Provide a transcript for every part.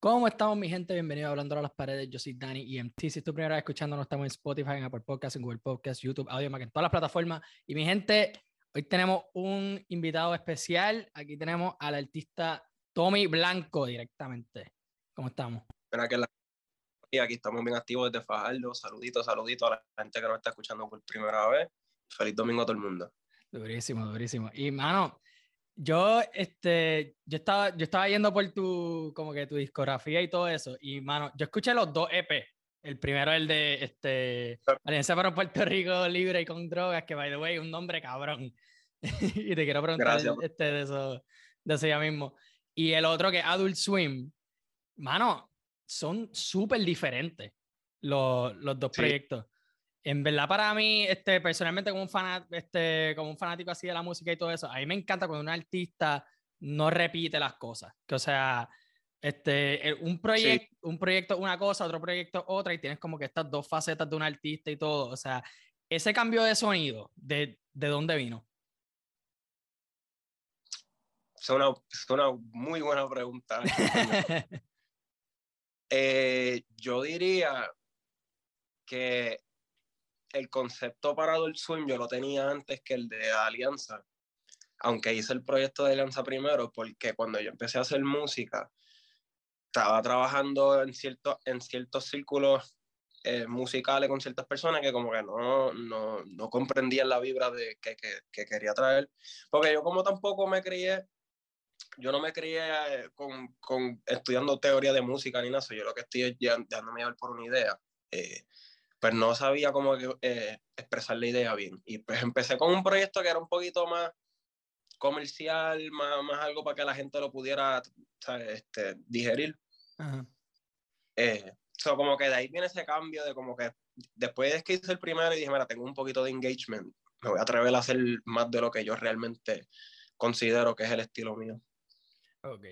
¿Cómo estamos, mi gente? Bienvenido a Hablando a las Paredes. Yo soy Dani EMT. Si es tu primera vez escuchándonos, estamos en Spotify, en Apple Podcasts, en Google Podcasts, YouTube, Audio, en todas las plataformas. Y mi gente, hoy tenemos un invitado especial. Aquí tenemos al artista Tommy Blanco directamente. ¿Cómo estamos? Espera que la... Y aquí estamos bien activos desde Fajardo. Saluditos, saluditos a la gente que nos está escuchando por primera vez. Feliz domingo a todo el mundo. Durísimo, durísimo. Y, mano, yo, este, yo estaba, yo estaba yendo por tu, como que tu discografía y todo eso. Y, mano, yo escuché los dos EP. El primero, el de, este, Alianza para Puerto Rico Libre y con Drogas, que, by the way, un nombre cabrón. y te quiero preguntar este, de, eso, de eso ya mismo. Y el otro que es Adult Swim. Mano, son súper diferentes los, los dos proyectos. En verdad, para mí, este, personalmente, como un, fan, este, como un fanático así de la música y todo eso, a mí me encanta cuando un artista no repite las cosas. Que, o sea, este, un, proyecto, un proyecto una cosa, otro proyecto otra, y tienes como que estas dos facetas de un artista y todo. O sea, ese cambio de sonido, ¿de, de dónde vino? Es una, es una muy buena pregunta. Eh, yo diría que el concepto para Adult Swim yo lo tenía antes que el de Alianza, aunque hice el proyecto de Alianza primero, porque cuando yo empecé a hacer música, estaba trabajando en, cierto, en ciertos círculos eh, musicales con ciertas personas que como que no, no, no comprendían la vibra de que, que, que, quería traer, porque yo como tampoco me crié yo no me crié eh, con, con, estudiando teoría de música ni nada, yo lo que estoy es dándome a por una idea. Eh, pero no sabía cómo eh, expresar la idea bien. Y pues empecé con un proyecto que era un poquito más comercial, más, más algo para que la gente lo pudiera Este, digerir. Eh, como que de ahí viene ese cambio de como que después de que hice el primero y dije, mira, tengo un poquito de engagement, me voy a atrever a hacer más de lo que yo realmente considero que es el estilo mío. Ok.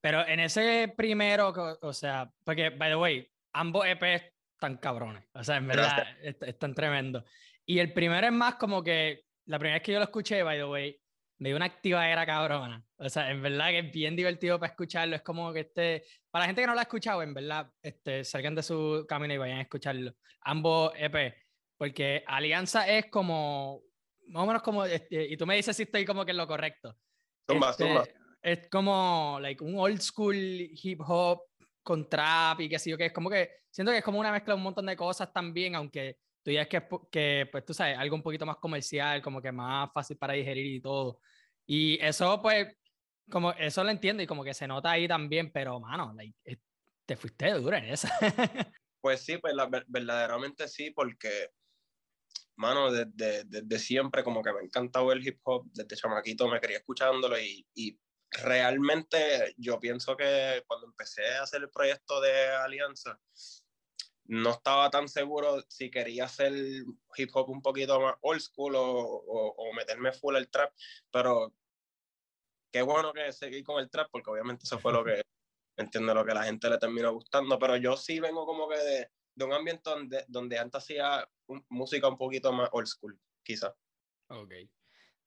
Pero en ese primero, o sea, porque, by the way, ambos EPs están cabrones. O sea, en verdad, están tremendos. Y el primero es más como que, la primera vez que yo lo escuché, by the way, me dio una activadera cabrona. O sea, en verdad que es bien divertido para escucharlo. Es como que este, para la gente que no lo ha escuchado, en verdad, este, salgan de su camino y vayan a escucharlo. Ambos EP. Porque Alianza es como, más o menos como, este, y tú me dices si estoy como que en lo correcto. Tumba, este, es como like, un old school hip hop con trap y qué sé yo, que es como que siento que es como una mezcla de un montón de cosas también, aunque tú es que, que, pues tú sabes, algo un poquito más comercial, como que más fácil para digerir y todo. Y eso, pues, como eso lo entiendo y como que se nota ahí también, pero, mano, like, eh, te fuiste duro en esa. pues sí, pues verdaderamente sí, porque, mano, desde, desde, siempre como que me ha encantado el hip hop, desde chamaquito me quería escuchándolo y, y realmente yo pienso que cuando empecé a hacer el proyecto de Alianza, no estaba tan seguro si quería hacer hip hop un poquito más old school o, o, meterme full el trap, pero qué bueno que seguí con el trap, porque obviamente eso fue lo que, entiendo, lo que la gente le terminó gustando, pero yo sí vengo como que de, de un ambiente donde, donde antes hacía música un poquito más old school, quizás. Ok.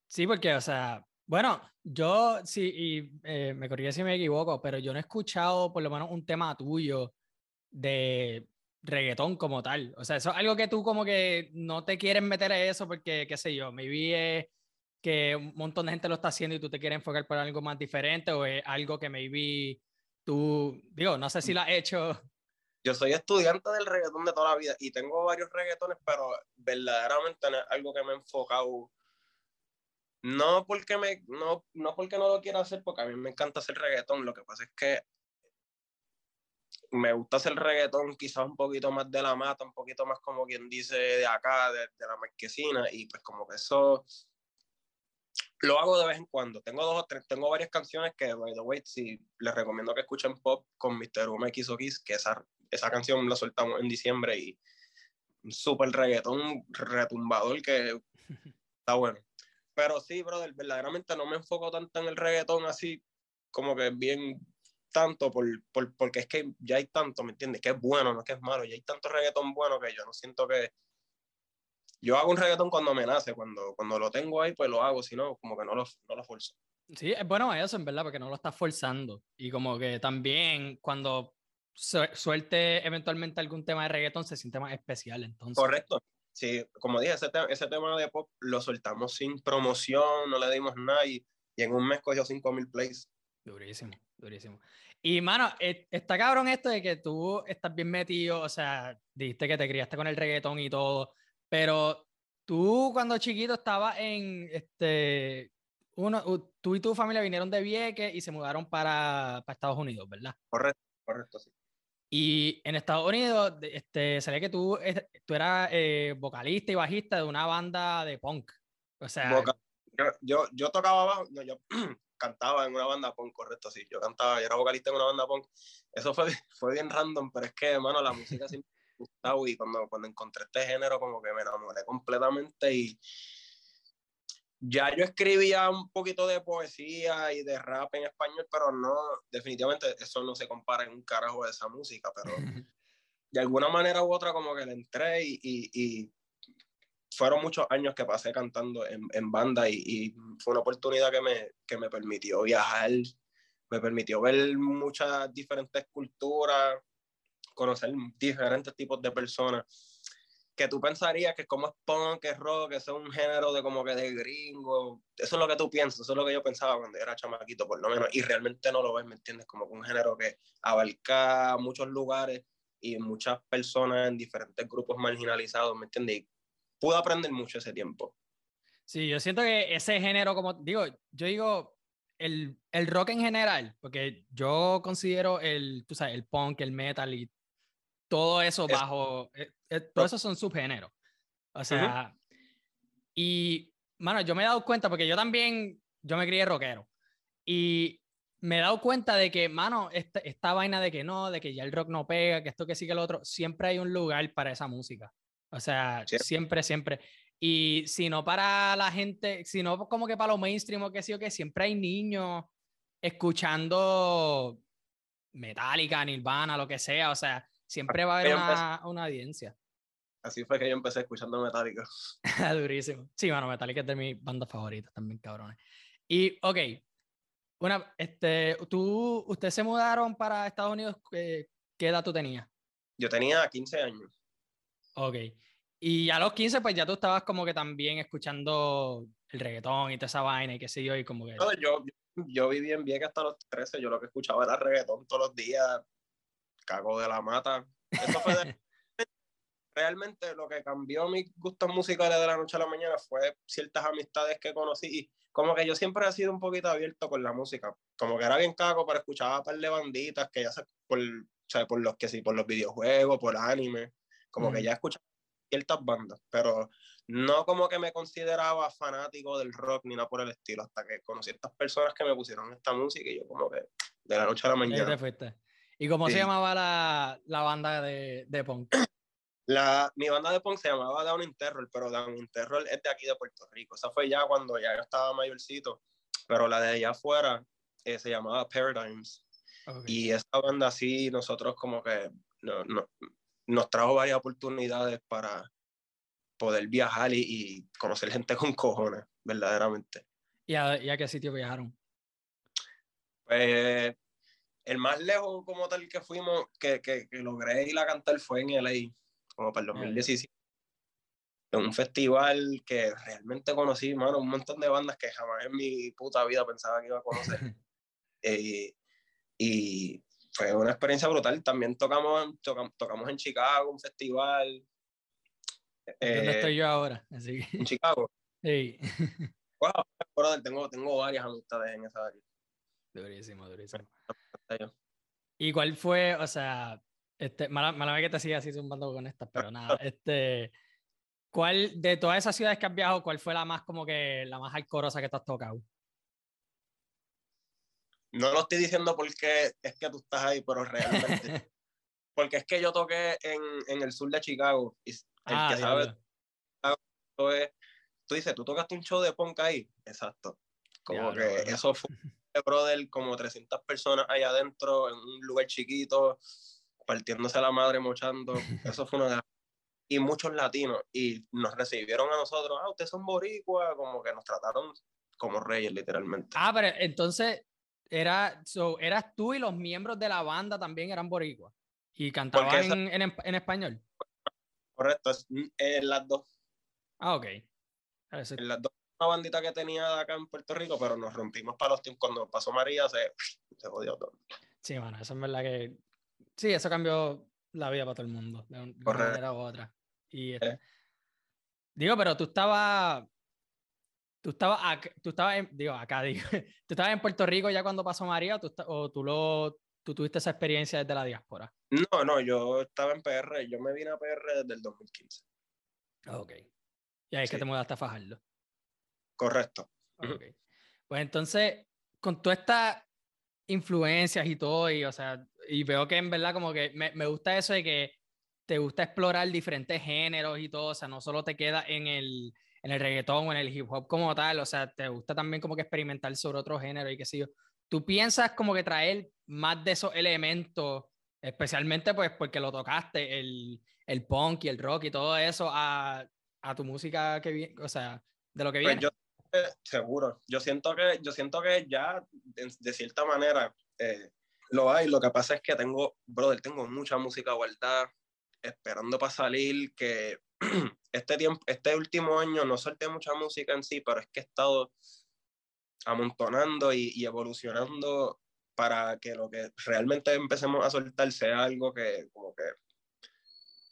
Sí, porque, o sea, bueno, yo sí, y eh, me corría si me equivoco, pero yo no he escuchado por lo menos un tema tuyo de reggaetón como tal. O sea, eso es algo que tú como que no te quieres meter a eso porque, qué sé yo, me vi que un montón de gente lo está haciendo y tú te quieres enfocar por algo más diferente o es algo que maybe tú, digo, no sé si lo has hecho. Yo soy estudiante del reggaetón de toda la vida y tengo varios reggaetones, pero verdaderamente es algo que me he enfocado no porque, me, no, no porque no lo quiera hacer, porque a mí me encanta hacer reggaetón. Lo que pasa es que me gusta hacer reggaetón quizás un poquito más de la mata, un poquito más como quien dice de acá, de, de la marquesina, y pues como que eso lo hago de vez en cuando. Tengo dos o tres, tengo varias canciones que, by the way, si les recomiendo que escuchen pop con Mr. UMX o Kiss, que esa, esa canción la soltamos en diciembre y un súper reggaetón retumbador que está bueno. Pero sí, brother, verdaderamente no me enfoco tanto en el reggaetón así como que bien tanto por, por, porque es que ya hay tanto, ¿me entiendes? Que es bueno, no es que es malo, ya hay tanto reggaetón bueno que yo no siento que... Yo hago un reggaetón cuando me nace, cuando, cuando lo tengo ahí, pues lo hago, si no, como que no lo, no lo forzo. Sí, es bueno eso, en verdad, porque no lo estás forzando. Y como que también cuando suelte eventualmente algún tema de reggaeton se siente más especial, entonces. Correcto. Sí, como dije, ese, ese tema de pop lo soltamos sin promoción, no le dimos nada y, en un mes cogió 5000 plays. Durísimo, durísimo. Y mano, e, está cabrón esto de que tú estás bien metido, o sea, dijiste que te criaste con el reggaetón y todo, pero tú cuando chiquito estabas en, este, uno, tú y tu familia vinieron de Vieques y se mudaron para, para Estados Unidos, ¿verdad? Correcto, correcto, sí. Y en Estados Unidos, este, ve que tú, tú eras eh, vocalista y bajista de una banda de punk. O sea... yo, yo, tocaba bajo, no, yo cantaba en una banda punk, correcto, sí. Yo cantaba, yo era vocalista en una banda punk. Eso fue, fue bien random, pero es que, hermano, la música siempre me gustaba y cuando, cuando encontré este género como que me enamoré completamente y ya yo escribía un poquito de poesía y de rap en español, pero no, definitivamente eso no se compara en un carajo de esa música, pero de alguna manera u otra como que le entré y, y, fueron muchos años que pasé cantando en, en banda y, y, fue una oportunidad que me, que me permitió viajar, me permitió ver muchas diferentes culturas, conocer diferentes tipos de personas que tú pensarías que como es punk, que es rock, que es un género de como que de gringo, eso es lo que tú piensas, eso es lo que yo pensaba cuando era chamaquito, por lo menos, y realmente no lo ves, ¿me entiendes? Como un género que abarca muchos lugares y muchas personas en diferentes grupos marginalizados, ¿me entiendes? Y pude aprender mucho ese tiempo. Sí, yo siento que ese género, como digo, yo digo, el, el rock en general, porque yo considero el, tú sabes, el punk, el metal y todo eso bajo, eh, eh, todo eso son subgéneros. O sea, y, mano, yo me he dado cuenta, porque yo también, yo me crié rockero, y me he dado cuenta de que, mano, esta, esta vaina de que no, de que ya el rock no pega, que esto que sí que lo otro, siempre hay un lugar para esa música. O sea, siempre, siempre. Y si no para la gente, si no como que para lo mainstream o que sí o que siempre hay niños escuchando Metallica, Nirvana, lo que sea. O sea, Siempre va a haber una, una, audiencia. Así fue que yo empecé escuchando Metallica. Durísimo. Sí, bueno, Metallica es de mis bandas favoritas también, cabrones. Y, ok, una, este, tú, ¿ustedes se mudaron para Estados Unidos? ¿Qué, qué edad tú tenías? Yo tenía 15 años. Ok. Y a los 15, pues ya tú estabas como que también escuchando el reggaetón y toda esa vaina y qué sé yo, y como que... No, yo, yo viví en Vieques hasta los 13, yo lo que escuchaba era reggaetón todos los días, cago de la mata. Eso fue realmente lo que cambió mis gustos musicales de la noche a la mañana fue ciertas amistades que conocí y como que yo siempre he sido un poquito abierto con la música, como que era bien cago, pero escuchaba un par de banditas que ya por, por los que sí, por los videojuegos, por anime, como que ya escuchaba ciertas bandas, pero no como que me consideraba fanático del rock ni nada por el estilo, hasta que conocí a estas personas que me pusieron esta música y yo como que de la noche a la mañana. ¿Y cómo se llamaba la, la banda de, de, punk? La, mi banda de punk se llamaba Down Interroll, pero Down Interroll es de aquí de Puerto Rico. Esa fue ya cuando ya yo estaba mayorcito, pero la de allá afuera eh, se llamaba Paradigms. Y esa banda sí, nosotros como que no, no, nos trajo varias oportunidades para poder viajar y, y conocer gente con cojones, verdaderamente. ¿Y a, ¿Y a, qué sitio viajaron? Pues el más lejos como tal que fuimos, que, que, que logré ir a cantar fue en LA, como para el 2017. En un festival que realmente conocí, mano, un montón de bandas que jamás en mi puta vida pensaba que iba a conocer. Eh, y fue una experiencia brutal. También tocamos, tocamos, en Chicago, un festival. ¿Dónde eh, estoy yo ahora? Así En Chicago. Sí. Wow, tengo, tengo varias amistades en esa área. Durísimo, durísimo. ¿Y cuál fue, o sea, este, mala, mala vez que te siga así zumbando con estas, pero nada, este, ¿cuál de todas esas ciudades que has viajado, cuál fue la más como que la más alcorosa que te has tocado? No lo estoy diciendo porque es que tú estás ahí, pero realmente. porque es que yo toqué en, en el sur de Chicago. Y el ah, que sabe, tú dices, tú tocaste un show de punk ahí. Exacto. Como que eso fue brother, como 300 personas allá adentro, en un lugar chiquito, partiéndose la madre, mochando. Eso fue una de Y muchos latinos, y nos recibieron a nosotros, ah, ustedes son boricuas, como que nos trataron como reyes, literalmente. Ah, pero entonces era, so, eras tú y los miembros de la banda también eran boricuas y cantaban en, en, en, español. Correcto, en las dos. Ah, ok. En las dos una bandita que tenía acá en Puerto Rico, pero nos rompimos para los tiempos. Cuando pasó María, se, se jodió todo. Sí, bueno, eso es verdad que. Sí, eso cambió la vida para todo el mundo, de una manera u otra. Y, eh. Digo, pero tú estabas. Tú estabas, acá, tú estabas en, digo, acá, digo, ¿tú estabas en Puerto Rico ya cuando pasó María o tú, o tú, lo, tú tuviste esa experiencia desde la diáspora? No, no, yo estaba en PR, yo me vine a PR desde el 2015. Ok. Y ahí es que te mudaste a Fajardo. Correcto. Okay. Pues entonces, con todas estas influencias y todo, y, o sea, y veo que en verdad como que me, me, gusta eso de que te gusta explorar diferentes géneros y todo, o sea, no solo te queda en el, en el reggaetón o en el hip hop como tal, o sea, te gusta también como que experimentar sobre otro género y qué sé yo. ¿Tú piensas como que traer más de esos elementos, especialmente pues porque lo tocaste, el, el punk y el rock y todo eso, a, a tu música que viene, o sea, de lo que pues viene? Seguro. Yo siento que, yo siento que ya, de, cierta manera, eh, lo hay. Lo que pasa es que tengo, brother, tengo mucha música guardada, esperando para salir, que este, tiempo, este último año no solté mucha música en sí, pero es que he estado amontonando y, y evolucionando para que lo que realmente empecemos a soltar sea algo que como que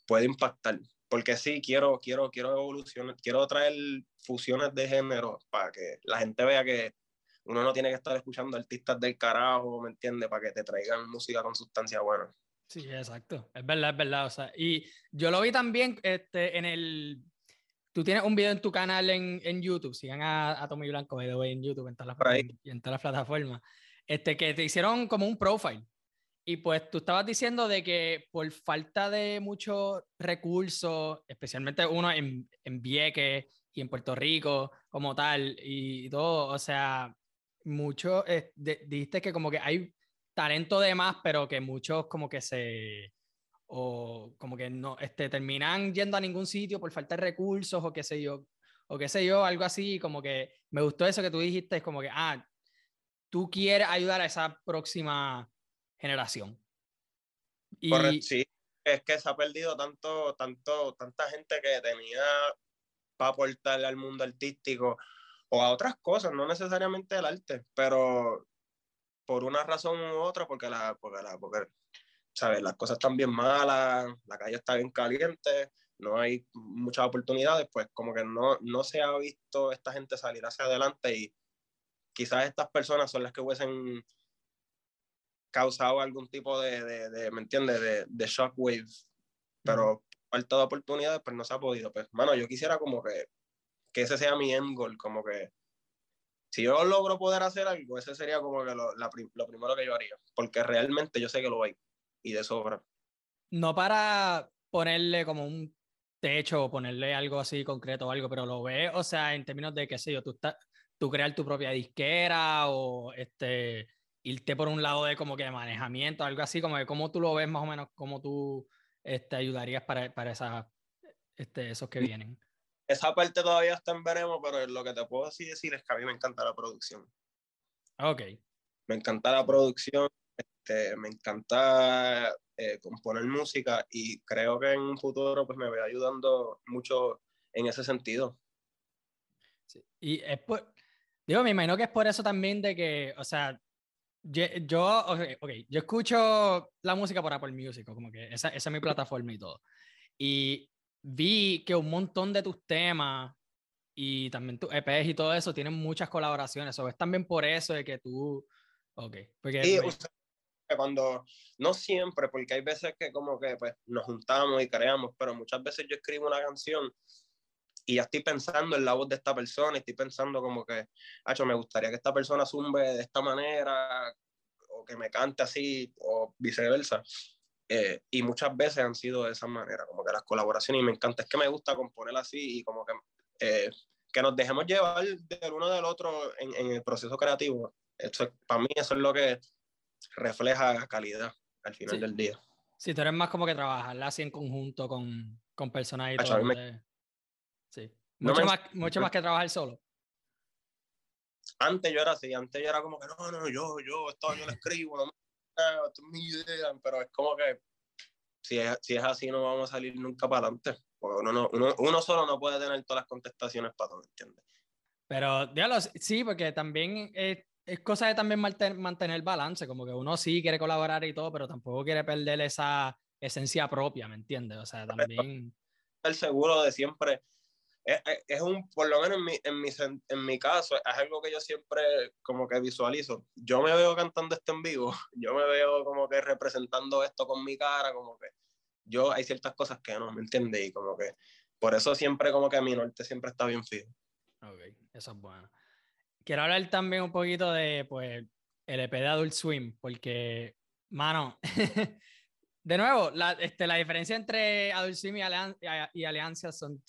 puede impactar porque sí, quiero, quiero, quiero evolucionar, quiero traer fusiones de género para que la gente vea que uno no tiene que estar escuchando artistas del carajo, ¿me entiendes? Para que te traigan música con sustancia buena. Sí, exacto. Es verdad, es verdad. O sea, y yo lo vi también este, en el... Tú tienes un video en tu canal en, en YouTube, sigan a, a Tommy Blanco en YouTube, en todas las, en todas las plataformas, este, que te hicieron como un profile y pues tú estabas diciendo de que por falta de muchos recursos, especialmente uno en, en Vieques y en Puerto Rico como tal y todo, o sea, mucho, eh, dijiste que como que hay talento de más, pero que muchos como que se, o como que no, este, terminan yendo a ningún sitio por falta de recursos o qué sé yo, o qué sé yo, algo así, como que me gustó eso que tú dijiste, es como que, ah, tú quieres ayudar a esa próxima generación. Y... Correcto, sí. Es que se ha perdido tanto, tanto, tanta gente que tenía para aportarle al mundo artístico o a otras cosas, no necesariamente el arte, pero por una razón u otra, porque, la, porque, la, porque ¿sabes? las cosas están bien malas, la calle está bien caliente, no hay muchas oportunidades, pues como que no, no se ha visto esta gente salir hacia adelante y quizás estas personas son las que hubiesen causado algún tipo de, de, de ¿me entiendes? De, de shockwave, pero falta de oportunidades, pues no se ha podido. Pues, mano, yo quisiera como que, que ese sea mi end goal, como que si yo logro poder hacer algo, ese sería como que lo, la, lo primero que yo haría, porque realmente yo sé que lo hay y de sobra. No para ponerle como un techo o ponerle algo así concreto o algo, pero lo ve, o sea, en términos de, qué sé yo, tú, estás, tú crear tu propia disquera o este irte por un lado de como que de manejamiento, algo así, como de cómo tú lo ves más o menos, cómo tú este, ayudarías para, para esa, este, esos que vienen. Esa parte todavía está en veremos, pero lo que te puedo así decir es que a mí me encanta la producción. Ok. Me encanta la producción, este, me encanta eh, componer música y creo que en un futuro pues me voy ayudando mucho en ese sentido. Sí. Y es por, digo, me imagino que es por eso también de que, o sea, yo, okay, yo escucho la música por Apple Music, como que esa, esa es mi plataforma y todo. Y vi que un montón de tus temas y también tus EPs y todo eso tienen muchas colaboraciones. O es también por eso de que tú. Ok. Porque sí, cuando. No siempre, porque hay veces que como que pues, nos juntamos y creamos, pero muchas veces yo escribo una canción y ya estoy pensando en la voz de esta persona, estoy pensando como que, hecho, me gustaría que esta persona zumbe de esta manera, o que me cante así, o viceversa. Eh, y muchas veces han sido de esa manera, como que las colaboraciones, y me encanta, es que me gusta componer así, y como que, eh, que nos dejemos llevar del uno del otro en, en el proceso creativo. Esto, para mí eso es lo que refleja calidad al final del día. Sí, tú eres más como que trabajar así en conjunto con, con personas y todo. Sí. Mucho, más, mucho más que trabajar solo. antes yo era así, antes yo era como que no, no, yo, yo, esto yo lo escribo, no, esto es mi idea, pero es como que si es, si es así no vamos a salir nunca para adelante. Porque uno, uno, uno solo no puede tener todas las contestaciones para todo, ¿entiendes? Pero, diablo, sí, porque también es, es cosa de también mantener el balance, como que uno sí quiere colaborar y todo, pero tampoco quiere perder esa esencia propia, ¿me entiendes? O sea, también... El seguro de siempre, es, es, un, por lo menos en mi, en, mi, en mi caso, es algo que yo siempre como que visualizo. Yo me veo cantando esto en vivo, yo me veo como que representando esto con mi cara, como que yo hay ciertas cosas que no, ¿me entiendes? Y como que por eso siempre como que mi norte siempre está bien fijo. Ok, eso es bueno. Quiero hablar también un poquito de, pues, el EP de Adult Swim, porque, mano, de nuevo, la, este, la diferencia entre Adult Swim y, y Alianza son,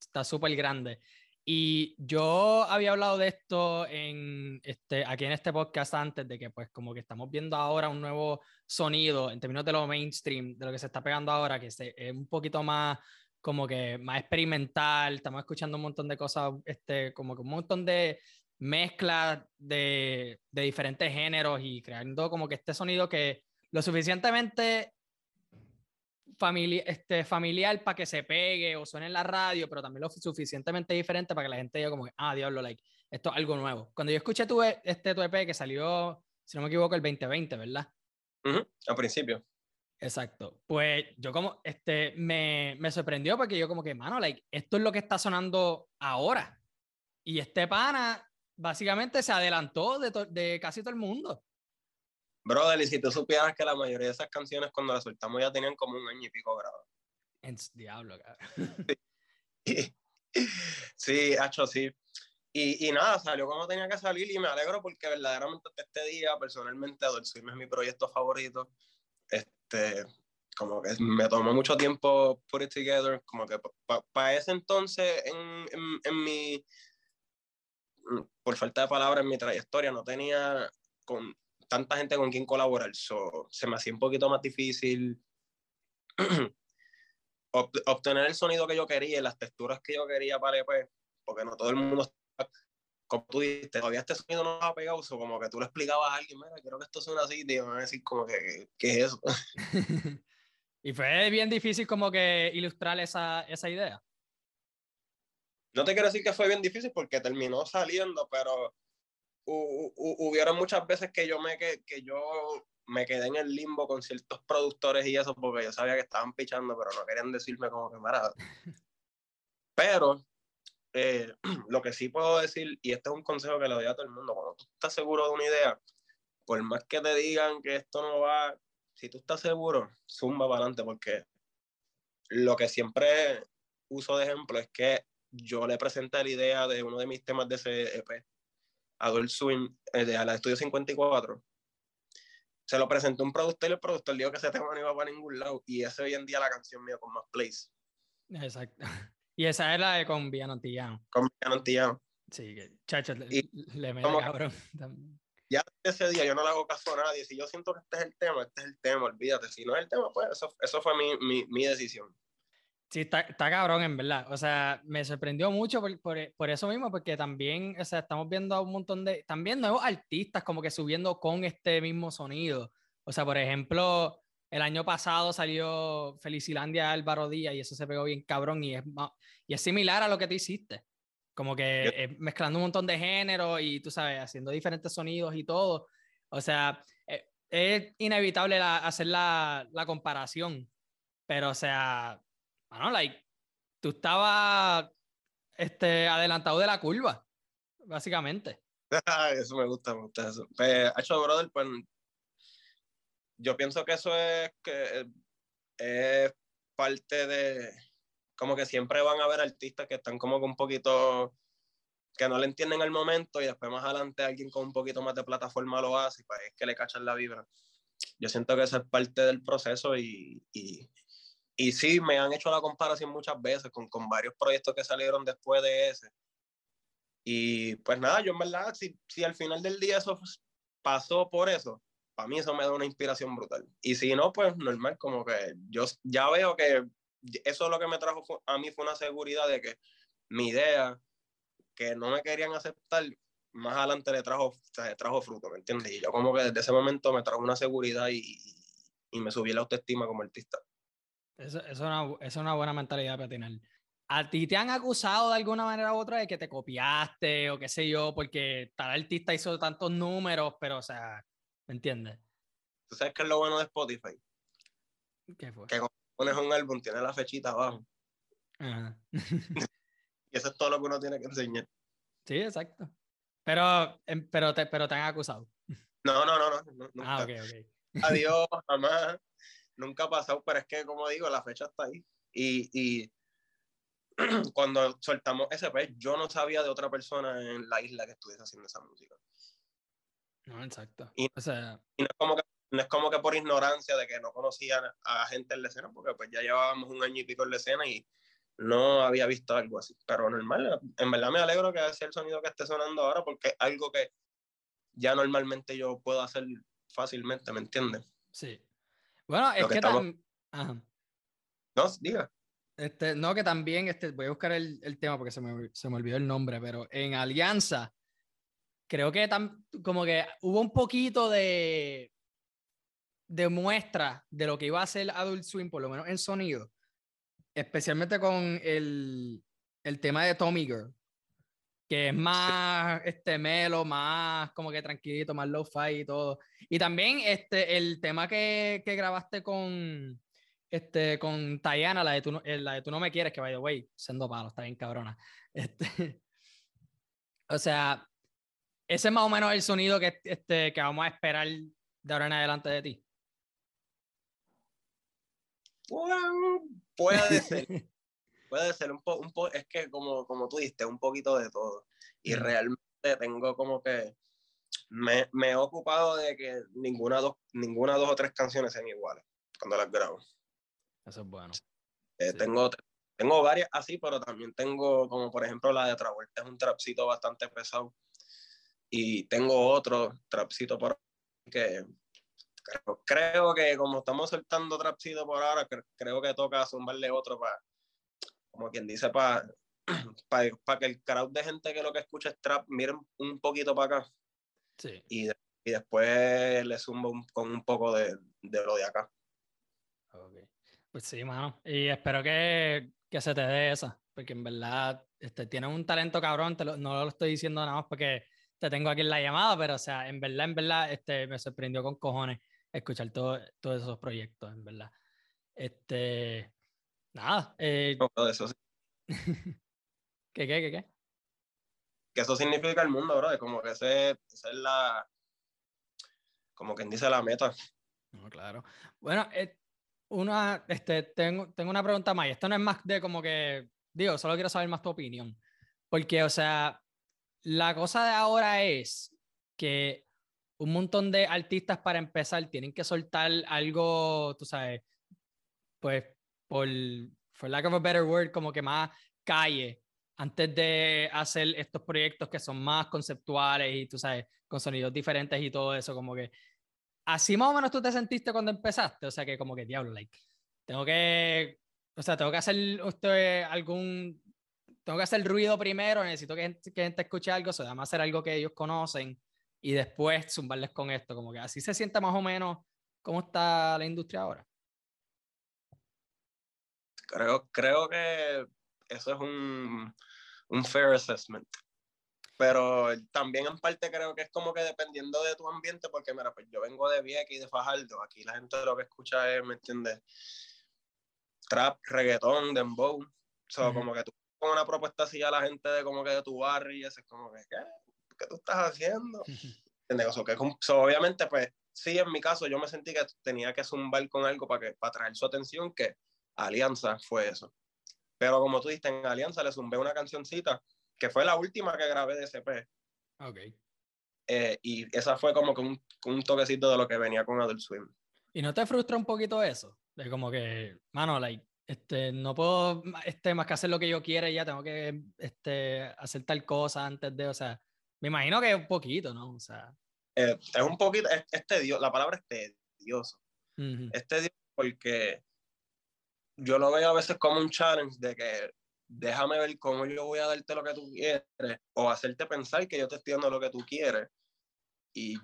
está súper grande. Y yo había hablado de esto en este, aquí en este podcast antes, de que pues como que estamos viendo ahora un nuevo sonido en términos de lo mainstream, de lo que se está pegando ahora, que es un poquito más como que más experimental, estamos escuchando un montón de cosas, este, como que un montón de mezclas de, de diferentes géneros y creando como que este sonido que lo suficientemente familia, este, familiar para que se pegue o suene en la radio, pero también lo suficientemente diferente para que la gente diga como, ah, diablo, like, esto es algo nuevo. Cuando yo escuché tu, e, este, tu EP que salió, si no me equivoco, el 2020, ¿verdad? Al principio. Exacto. Pues yo como, este, me, me, sorprendió porque yo como que, mano, like, esto es lo que está sonando ahora. Y este pana básicamente se adelantó de, de casi todo el mundo. Brother, y si tú supieras que la mayoría de esas canciones cuando las soltamos ya tenían como un año y pico grabado. En diablo, cabrón. Sí, hecho sí. Y, y, nada, salió como tenía que salir y me alegro porque verdaderamente este día, personalmente, Swim es mi proyecto favorito. Este, como que me tomó mucho tiempo put it together, como que para ese entonces en, en, en, mi, por falta de palabras, en mi trayectoria no tenía con tanta gente con quien colaborar, so, se me hacía un poquito más difícil obtener el sonido que yo quería las texturas que yo quería para pues, porque no todo el mundo está, como tú dijiste, todavía este sonido no ha pegado, so, como que tú le explicabas a alguien, mira, quiero que esto suene así, y iban a decir como que, ¿qué es eso? y fue bien difícil como que ilustrar esa, esa idea. No te quiero decir que fue bien difícil porque terminó saliendo, pero hubieron muchas veces que yo me que, que yo me quedé en el limbo con ciertos productores y eso porque yo sabía que estaban pichando, pero no querían decirme como que marado. Pero eh, lo que sí puedo decir, y este es un consejo que le doy a todo el mundo, cuando tú estás seguro de una idea, por más que te digan que esto no va, si tú estás seguro, zumba para adelante, porque lo que siempre uso de ejemplo es que yo le presenté la idea de uno de mis temas de ese EP Adult Swim, eh, a la Estudio 54, se lo presentó un productor y el productor dijo que ese tema no iba para ningún lado. Y ese hoy en día la canción mía con más plays. Exacto. Y esa es la de con Viano Antillano. Con Viano Antillano. Sí, que chacho, le, le mete cabrón. Ya ese día yo no le hago caso a nadie. Si yo siento que este es el tema, este es el tema, olvídate. Si no es el tema, pues eso, eso fue mi, mi, mi decisión. Sí, está, está, cabrón, en verdad. O sea, me sorprendió mucho por, por, por, eso mismo, porque también, o sea, estamos viendo a un montón de, también nuevos artistas como que subiendo con este mismo sonido. O sea, por ejemplo, el año pasado salió Felicilandia Álvaro Díaz y eso se pegó bien cabrón y es, y es similar a lo que te hiciste. Como que mezclando un montón de géneros y tú sabes, haciendo diferentes sonidos y todo. O sea, eh, es inevitable hacer la, la comparación. Pero, o sea, bueno, like, tú estabas este, adelantado de la curva, básicamente. eso me gusta, me gusta eso. Pues, hecho, brother, pues yo pienso que eso es que es parte de como que siempre van a haber artistas que están como que un poquito que no le entienden al momento y después más adelante alguien con un poquito más de plataforma lo hace y pues es que le cachan la vibra. Yo siento que eso es parte del proceso y, y, y sí, me han hecho la comparación muchas veces con, con varios proyectos que salieron después de ese. Y pues nada, yo en verdad, si, si al final del día eso pasó por eso, para mí eso me da una inspiración brutal. Y si no, pues normal, como que yo ya veo que eso es lo que me trajo a mí fue una seguridad de que mi idea, que no me querían aceptar, más adelante le trajo, trajo fruto, ¿me entiendes? Y yo como que desde ese momento me trajo una seguridad y, y me subí la autoestima como artista. Eso, eso, es una, es una buena mentalidad para tener. ¿A ti te han acusado de alguna manera u otra de que te copiaste o qué sé yo, porque tal artista hizo tantos números, pero o sea, ¿me entiendes? ¿Tú sabes qué es lo bueno de Spotify? ¿Qué fue? Que cuando pones un álbum tiene la fechita abajo. y eso es todo lo que uno tiene que enseñar. Sí, exacto. Pero, em, pero, te, pero te han acusado. No, no, no, no. Ah, ok, ok. Adiós, jamás. Nunca ha pasado, pero es que, como digo, la fecha está ahí. Y, y cuando soltamos ese pez, yo no sabía de otra persona en la isla que estuviese haciendo esa música. No, exacto. Y, o sea, y no, es como que, no es como que por ignorancia de que no conocían a gente en la escena, porque pues ya llevábamos un año y pico en la escena y no había visto algo así. Pero normal, en verdad me alegro que sea el sonido que esté sonando ahora, porque es algo que ya normalmente yo puedo hacer fácilmente, ¿me entiendes? Sí. Bueno, es que, también... No, diga. Este, no, que también, este, voy a buscar el, el tema porque se me, se me, olvidó el nombre, pero en Alianza, creo que tam, como que hubo un poquito de, de muestra de lo que iba a ser Adult Swim, por lo menos en sonido, especialmente con el, el tema de Tommy Girl, que es más este melo, más como que tranquilito, más low-fi y todo. Y también este, el tema que, que grabaste con, este, con Tayana, la de, tú, eh, la de Tú no me quieres, que by the way, siendo palo, está bien cabrona. Este, o sea, ese es más o menos el sonido que, este, que vamos a esperar de ahora en adelante de ti. puede ser. Puede ser un poco, un po es que como, como tú diste, un poquito de todo. Y realmente tengo como que me, me, he ocupado de que ninguna dos, ninguna dos o tres canciones sean iguales cuando las grabo. Eso es bueno. Eh, tengo, tengo varias así, pero también tengo, como por ejemplo la de Travolta, es un trapcito bastante pesado. Y tengo otro trapcito por que creo, creo que como estamos soltando trapcito por ahora, creo que toca zumbarle otro para, como quien dice, para para que el crowd de gente que lo que escucha es trap miren un poquito para acá. Sí. Y, y después le zumbo con un poco de, de, lo de acá. Okay. Pues sí, mano. Y espero que, que se te dé esa, porque en verdad este, tienes un talento cabrón, te lo, no lo estoy diciendo nada más porque te tengo aquí en la llamada, pero o sea, en verdad, en verdad, este, me sorprendió con cojones escuchar todo, todos esos proyectos, en verdad. Este, nada. Eh, de eso, sí. ¿Qué, qué, qué, qué? Que eso significa el mundo, bro, como que esa es la, como quien dice la meta. No, claro. Bueno, eh, una, este, tengo, tengo una pregunta más. Esto no es más de como que, digo, solo quiero saber más tu opinión. Porque, o sea, la cosa de ahora es que un montón de artistas para empezar tienen que soltar algo, tú sabes, pues, por, for lack of a better word, como que más calle antes de hacer estos proyectos que son más conceptuales y, tú sabes, con sonidos diferentes y todo eso, como que así más o menos tú te sentiste cuando empezaste, o sea que como que diablo, like, tengo que, o sea, tengo que hacer usted algún, tengo que hacer ruido primero, necesito que gente, que gente escuche algo, o sea, además hacer algo que ellos conocen y después zumbarles con esto, como que así se siente más o menos cómo está la industria ahora. Creo, creo que eso es un, un fair assessment pero también en parte creo que es como que dependiendo de tu ambiente, porque mira, pues yo vengo de Vieques y de Fajardo, aquí la gente lo que escucha es, ¿me entiendes? Trap, reggaetón, dembow, so, como que tú con una propuesta así a la gente de como que de tu barrio y eso es como que, ¿qué? ¿Qué tú estás haciendo? ¿Entiendes? que, so, obviamente, pues sí, en mi caso yo me sentí que tenía que zumbar con algo para, que, para traer su atención, que Alianza fue eso. Pero como tú dijiste, en Alianza le zumbé una cancioncita que fue la última que grabé de SP. Ok. Eh, y esa fue como que un, un, toquecito de lo que venía con Adult Swim. ¿Y no te frustra un poquito eso? De como que, mano, like, este, no puedo este, más que hacer lo que yo quiera y ya tengo que este, hacer tal cosa antes de, o sea, me imagino que un poquito, ¿no? O sea. Eh, es un poquito, es, es, tedioso, la palabra es tedioso. Uh -huh. Es tedioso porque yo lo veo a veces como un challenge de que déjame ver cómo yo voy a darte lo que tú quieres o hacerte pensar que yo te estoy dando lo que tú quieres y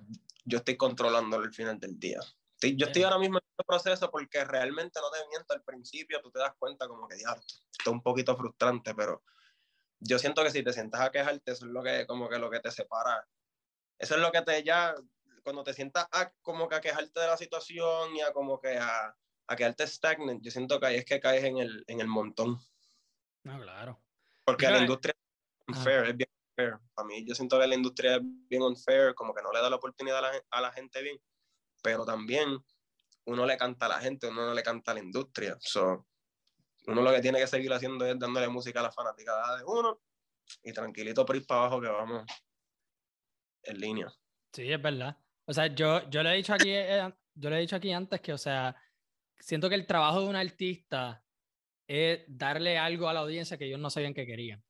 yo estoy controlándolo al final del día. Yo estoy ahora mismo en este proceso porque realmente no te miento al principio, tú te das cuenta como que, ya, esto es un poquito frustrante, pero yo siento que si te sientas a quejarte, eso es lo que, como que lo que te separa. Eso es lo que te ya, cuando te sientas a, como que a quejarte de la situación y a como que a, a quedarte stagnant, yo siento que ahí es que caes en el, en el montón. No, claro. Porque la industria es unfair, es bien unfair. A mí yo siento que la industria es bien unfair, como que no le da la oportunidad a la, a la gente bien, pero también uno le canta a la gente, uno no le canta a la industria. So, uno lo que tiene que seguir haciendo es dándole música a la fanaticada de uno y tranquilito por ir para abajo que vamos en línea. Sí, es verdad. O sea, yo, yo le he dicho aquí, eh, yo le he dicho aquí antes que, o sea, siento que el trabajo de un artista es darle algo a la audiencia que ellos no sabían que querían.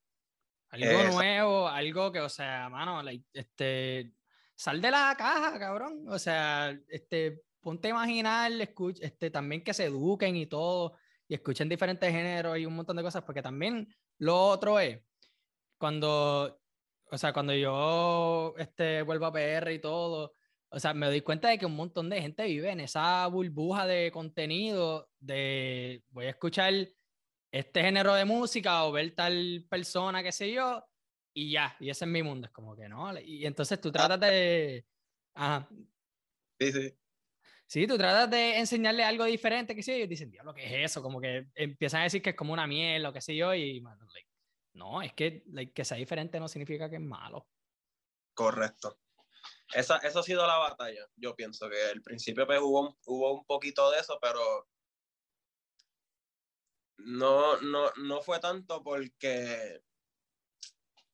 Algo nuevo, algo que, o sea, mano, este, sal de la caja, cabrón. O sea, este, ponte a imaginar, escucha, este, también que se eduquen y todo, y escuchen diferentes géneros y un montón de cosas, porque también lo otro es, cuando, o sea, cuando yo este, vuelvo a PR y todo, o sea, me doy cuenta de que un montón de gente vive en esa burbuja de contenido de voy a escuchar este género de música o ver tal persona, qué sé yo, y ya, y ese es mi mundo, es como que no, y entonces tú tratas de... Ajá. Sí, sí. Sí, tú tratas de enseñarle algo diferente, qué sé yo, y ellos dicen, diablo, ¿qué es eso? Como que empiezan a decir que es como una miel o qué sé yo, y no, es que que sea diferente no significa que es malo. Correcto esa, eso ha sido la batalla. Yo pienso que al principio pues, hubo, hubo un poquito de eso, pero no, no, no fue tanto porque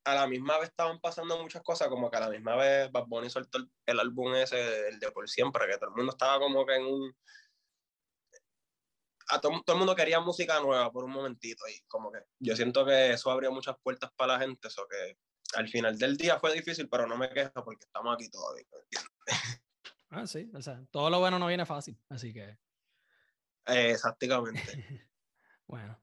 a la misma vez estaban pasando muchas cosas, como que a la misma vez Bad Bunny soltó el, álbum ese, el de Por Siempre, que todo el mundo estaba como que en un... A todo, todo, el mundo quería música nueva por un momentito y como que yo siento que eso abrió muchas puertas para la gente, eso que al final del día fue difícil, pero no me quejo porque estamos aquí todavía. Ah, sí, o sea, todo lo bueno no viene fácil, así que. exactamente. bueno,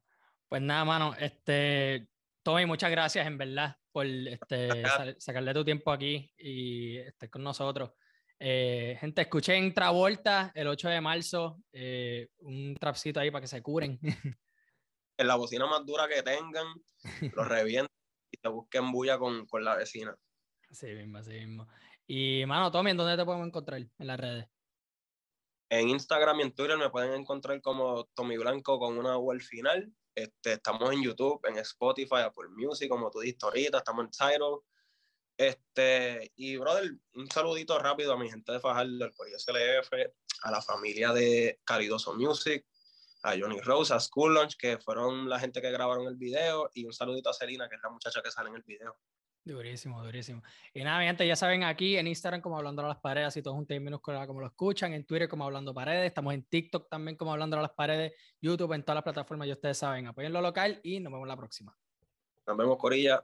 pues nada, mano, este, Tommy, muchas gracias en verdad por este, sacarle tu tiempo aquí y estar con nosotros. Eh, gente, escuchen Travolta el 8 de marzo, eh, un trapcito ahí para que se curen. En la bocina más dura que tengan, lo revienten te busquen bulla con, con la vecina. Así mismo, así mismo. Y, mano, Tommy, ¿en dónde te podemos encontrar en las redes? En Instagram y en Twitter me pueden encontrar como Tommy Blanco con una U al final. Este, estamos en YouTube, en Spotify, Apple Music, como tú dijiste ahorita, estamos en Tidal. Este, y brother, un saludito rápido a mi gente de Fajardo, al Colegio SLF, a la familia de Caridoso Music, a Johnny Rose, a School Lunch, que fueron la gente que grabaron el video, y un saludito a Selina, que es la muchacha que sale en el video. Durísimo, durísimo. Y nada, mi gente, ya saben, aquí en Instagram como Hablando a las Paredes, y todos un minúscula como lo escuchan, en Twitter como Hablando Paredes, estamos en TikTok también como Hablando a las Paredes, YouTube, en todas las plataformas, y ustedes saben, apoyen lo local y nos vemos la próxima. Nos vemos, Corilla.